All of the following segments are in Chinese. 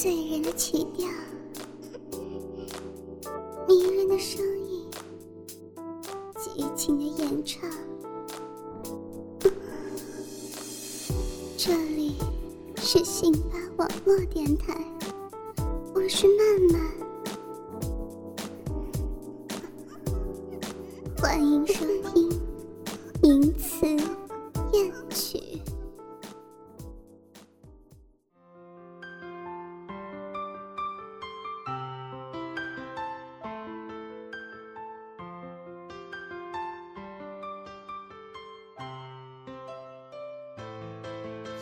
醉人的曲调，迷人的声音，激情的演唱。这里是信巴网络电台，我是曼曼，欢迎收听《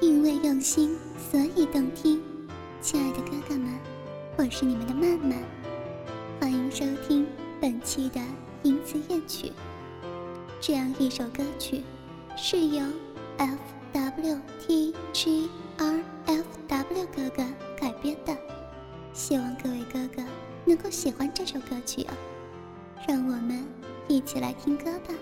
因为用心，所以动听。亲爱的哥哥们，我是你们的曼曼，欢迎收听本期的《淫词艳曲》。这样一首歌曲是由 F W T G R F W 哥哥改编的，希望各位哥哥能够喜欢这首歌曲哦。让我们一起来听歌吧。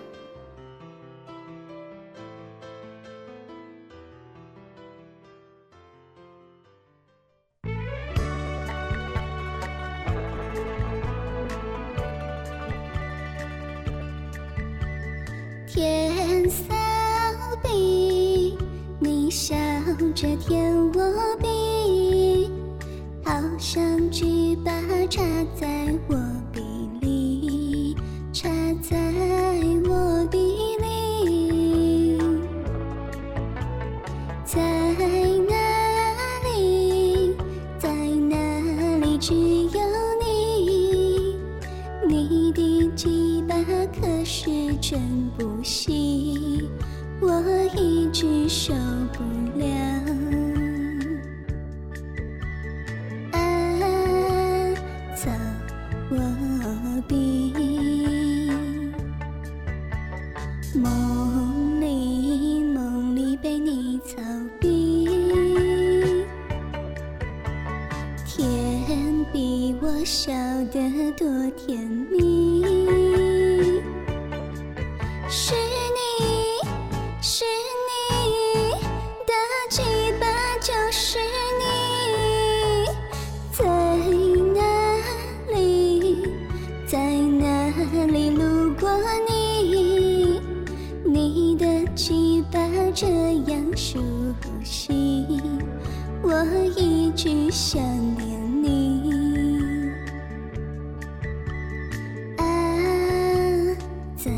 天扫地，你笑着舔我鼻，好像几把插在我鼻是真不行，我一直受不了。啊，操我鼻，梦里梦里被你操逼，天比我笑得多甜蜜。熟悉，我一直想念你。啊，在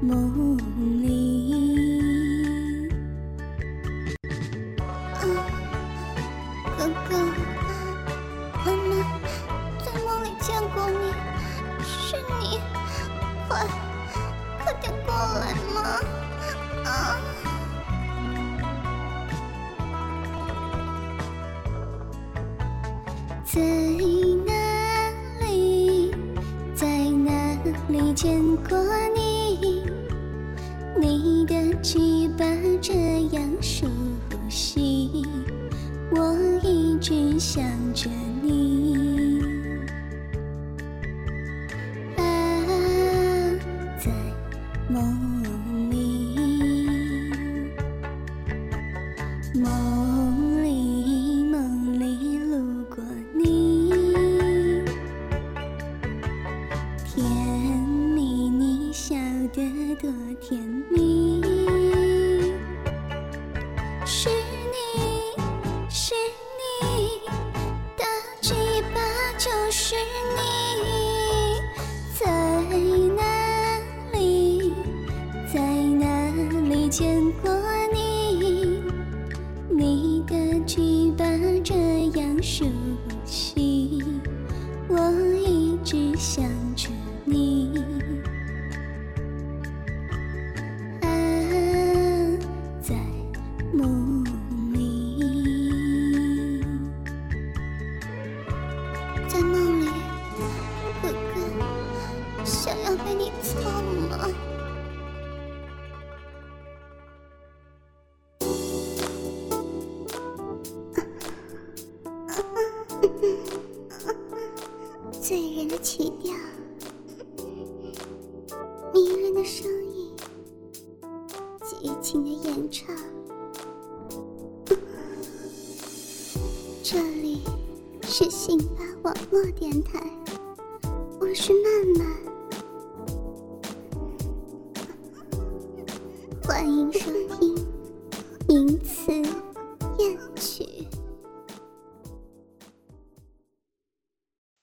梦里。哥哥，妈妈在梦里见过你，是你，快快点过来嘛！啊！在哪里，在哪里见过是你，在哪里？在哪里见过醉人的曲调，迷人的声音，激情的演唱。这里是辛巴网络电台，我是曼曼，欢迎收听《